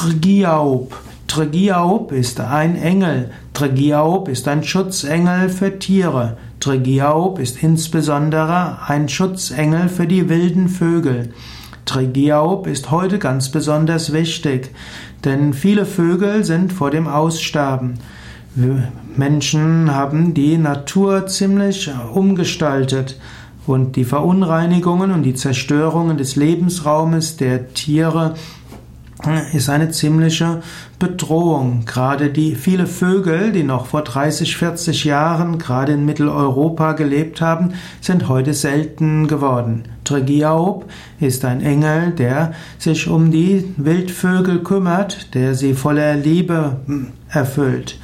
Trigiaob. Trigiaob ist ein Engel. Trigiaob ist ein Schutzengel für Tiere. Trigiaob ist insbesondere ein Schutzengel für die wilden Vögel. Trigiaob ist heute ganz besonders wichtig, denn viele Vögel sind vor dem Aussterben. Menschen haben die Natur ziemlich umgestaltet und die Verunreinigungen und die Zerstörungen des Lebensraumes der Tiere ist eine ziemliche Bedrohung. Gerade die viele Vögel, die noch vor 30, 40 Jahren gerade in Mitteleuropa gelebt haben, sind heute selten geworden. Tregiaob ist ein Engel, der sich um die Wildvögel kümmert, der sie voller Liebe hm, erfüllt.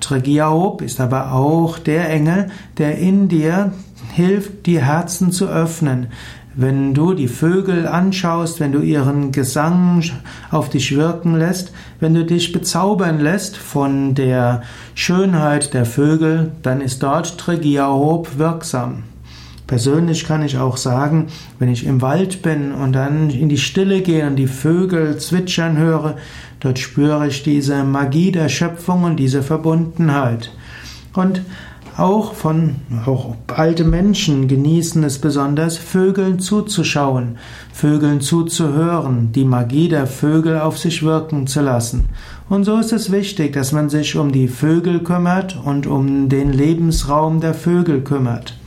Tregiaob ist aber auch der Engel, der in dir hilft, die Herzen zu öffnen. Wenn du die Vögel anschaust, wenn du ihren Gesang auf dich wirken lässt, wenn du dich bezaubern lässt von der Schönheit der Vögel, dann ist dort Trigiahob wirksam. Persönlich kann ich auch sagen, wenn ich im Wald bin und dann in die Stille gehe und die Vögel zwitschern höre, dort spüre ich diese Magie der Schöpfung und diese Verbundenheit. Und auch von auch alte Menschen genießen es besonders, Vögeln zuzuschauen, Vögeln zuzuhören, die Magie der Vögel auf sich wirken zu lassen. Und so ist es wichtig, dass man sich um die Vögel kümmert und um den Lebensraum der Vögel kümmert.